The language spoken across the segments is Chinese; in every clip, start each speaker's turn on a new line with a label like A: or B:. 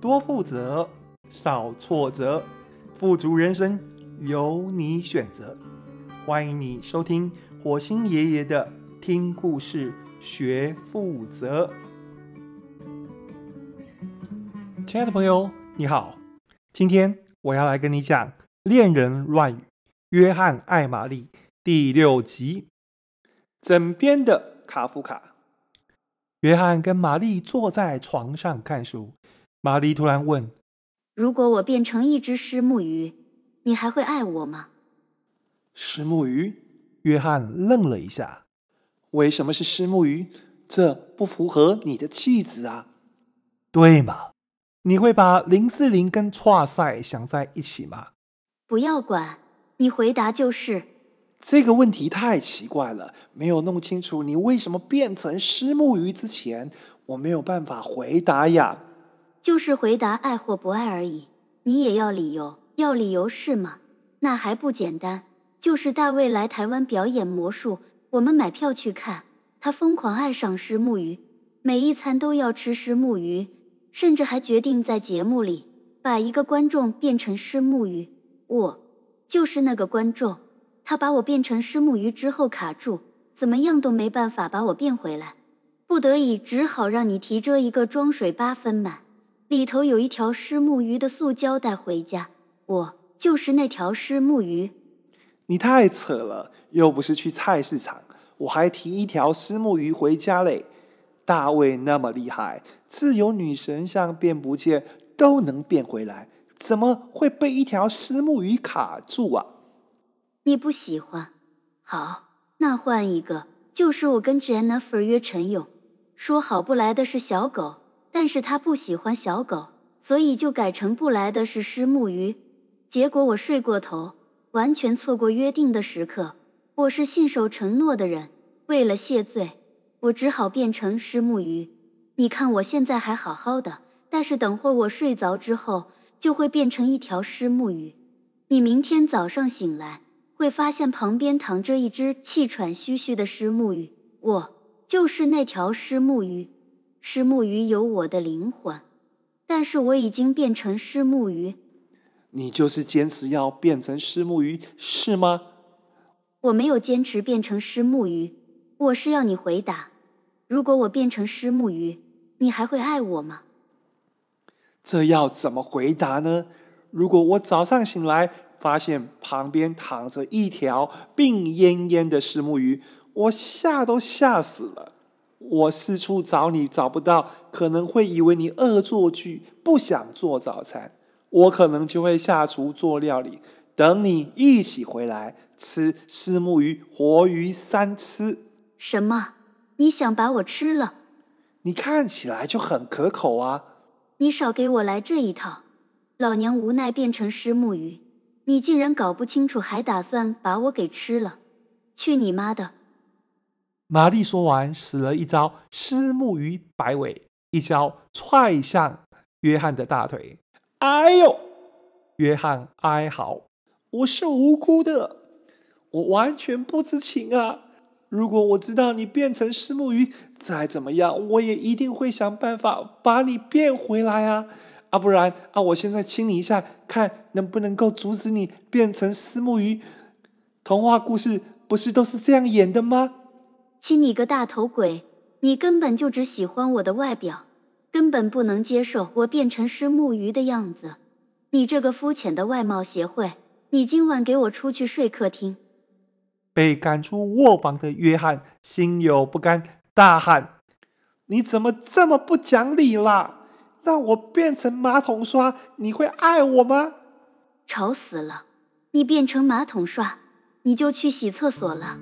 A: 多负责，少挫折，富足人生由你选择。欢迎你收听火星爷爷的听故事学负责。亲爱的朋友，你好，今天我要来跟你讲《恋人乱语》约翰爱玛丽第六集。枕边的卡夫卡。约翰跟玛丽坐在床上看书。玛丽突然问：“
B: 如果我变成一只虱目鱼，你还会爱我吗？”
A: 虱目鱼？约翰愣了一下。为什么是虱目鱼？这不符合你的气质啊！对吗？你会把林志玲跟挫赛想在一起吗？
B: 不要管，你回答就是。
A: 这个问题太奇怪了，没有弄清楚你为什么变成虱目鱼之前，我没有办法回答呀。
B: 就是回答爱或不爱而已，你也要理由，要理由是吗？那还不简单，就是大卫来台湾表演魔术，我们买票去看，他疯狂爱上虱目鱼，每一餐都要吃虱目鱼，甚至还决定在节目里把一个观众变成虱目鱼，我就是那个观众。他把我变成虱目鱼之后卡住，怎么样都没办法把我变回来，不得已只好让你提着一个装水八分满，里头有一条虱目鱼的塑胶带回家。我就是那条虱目鱼。
A: 你太扯了，又不是去菜市场，我还提一条虱目鱼回家嘞。大卫那么厉害，自由女神像变不见都能变回来，怎么会被一条虱目鱼卡住啊？
B: 你不喜欢，好，那换一个，就是我跟 Jennifer 约陈勇，说好不来的是小狗，但是他不喜欢小狗，所以就改成不来的是虱目鱼。结果我睡过头，完全错过约定的时刻。我是信守承诺的人，为了谢罪，我只好变成虱目鱼。你看我现在还好好的，但是等会我睡着之后，就会变成一条虱目鱼。你明天早上醒来。会发现旁边躺着一只气喘吁吁的虱目鱼，我就是那条虱目鱼。虱目鱼有我的灵魂，但是我已经变成虱目鱼。
A: 你就是坚持要变成虱目鱼，是吗？
B: 我没有坚持变成虱目鱼，我是要你回答：如果我变成虱目鱼，你还会爱我吗？
A: 这要怎么回答呢？如果我早上醒来，发现旁边躺着一条病恹恹的虱目鱼，我吓都吓死了。我四处找你找不到，可能会以为你恶作剧，不想做早餐。我可能就会下厨做料理，等你一起回来吃虱目鱼活鱼三吃。
B: 什么？你想把我吃了？
A: 你看起来就很可口啊！
B: 你少给我来这一套。老娘无奈变成虱目鱼。你竟然搞不清楚，还打算把我给吃了？去你妈的！
A: 玛丽说完，使了一招虱目鱼摆尾，一脚踹向约翰的大腿。哎呦！约翰哀嚎：“我是无辜的，我完全不知情啊！如果我知道你变成虱目鱼，再怎么样，我也一定会想办法把你变回来啊！”啊，不然啊，我现在亲你一下，看能不能够阻止你变成虱目鱼。童话故事不是都是这样演的吗？
B: 亲你个大头鬼！你根本就只喜欢我的外表，根本不能接受我变成虱目鱼的样子。你这个肤浅的外貌协会！你今晚给我出去睡客厅！
A: 被赶出卧房的约翰心有不甘，大喊：“你怎么这么不讲理啦？”让我变成马桶刷，你会爱我吗？
B: 吵死了！你变成马桶刷，你就去洗厕所了。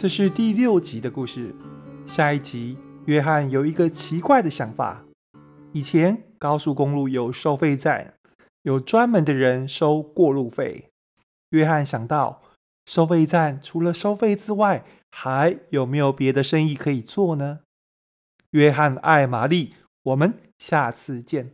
A: 这是第六集的故事。下一集，约翰有一个奇怪的想法。以前高速公路有收费站，有专门的人收过路费。约翰想到。收费站除了收费之外，还有没有别的生意可以做呢？约翰爱玛丽，我们下次见。